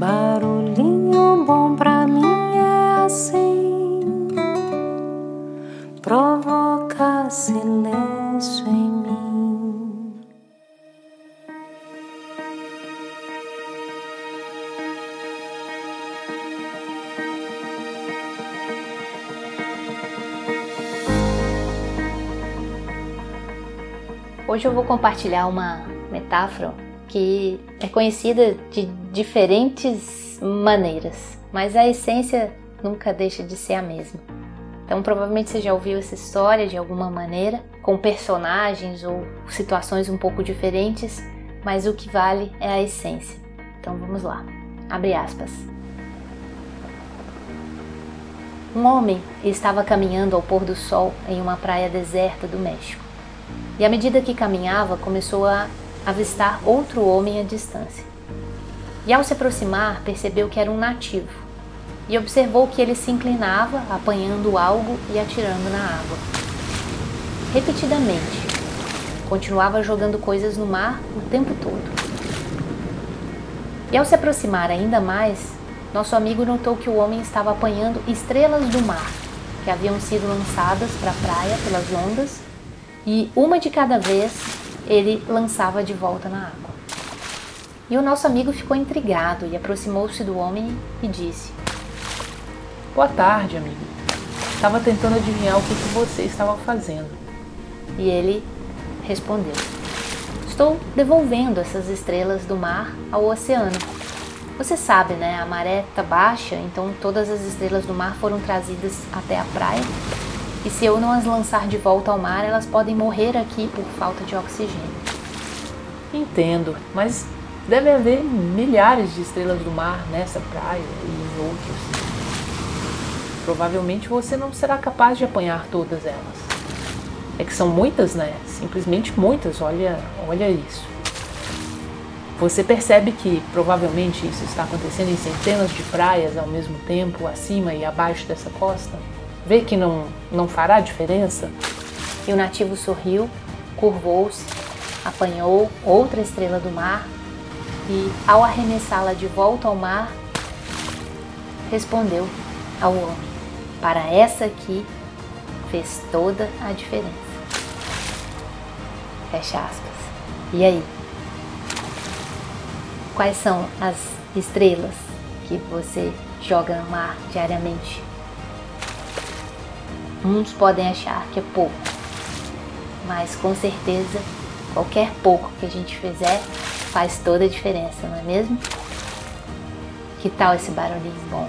Barulhinho bom pra mim é assim, provoca silêncio em mim. Hoje eu vou compartilhar uma metáfora que é conhecida de diferentes maneiras, mas a essência nunca deixa de ser a mesma. Então, provavelmente você já ouviu essa história de alguma maneira, com personagens ou situações um pouco diferentes, mas o que vale é a essência. Então, vamos lá. Abre aspas. Um homem estava caminhando ao pôr do sol em uma praia deserta do México. E à medida que caminhava, começou a avistar outro homem à distância. E ao se aproximar, percebeu que era um nativo e observou que ele se inclinava, apanhando algo e atirando na água. Repetidamente, continuava jogando coisas no mar o tempo todo. E ao se aproximar ainda mais, nosso amigo notou que o homem estava apanhando estrelas do mar, que haviam sido lançadas para a praia pelas ondas, e uma de cada vez ele lançava de volta na água. E o nosso amigo ficou intrigado e aproximou-se do homem e disse: Boa tarde, amigo. Estava tentando adivinhar o que, que você estava fazendo. E ele respondeu: Estou devolvendo essas estrelas do mar ao oceano. Você sabe, né? A maré está baixa, então todas as estrelas do mar foram trazidas até a praia. E se eu não as lançar de volta ao mar, elas podem morrer aqui por falta de oxigênio. Entendo, mas deve haver milhares de estrelas do mar nessa praia e em outros. Provavelmente você não será capaz de apanhar todas elas. É que são muitas, né? Simplesmente muitas, olha, olha isso. Você percebe que provavelmente isso está acontecendo em centenas de praias ao mesmo tempo, acima e abaixo dessa costa? Vê que não, não fará diferença? E o nativo sorriu, curvou-se, apanhou outra estrela do mar e, ao arremessá-la de volta ao mar, respondeu ao homem: Para essa aqui fez toda a diferença. Fecha aspas. E aí? Quais são as estrelas que você joga no mar diariamente? Muitos podem achar que é pouco, mas com certeza qualquer pouco que a gente fizer faz toda a diferença, não é mesmo? Que tal esse barulhinho bom?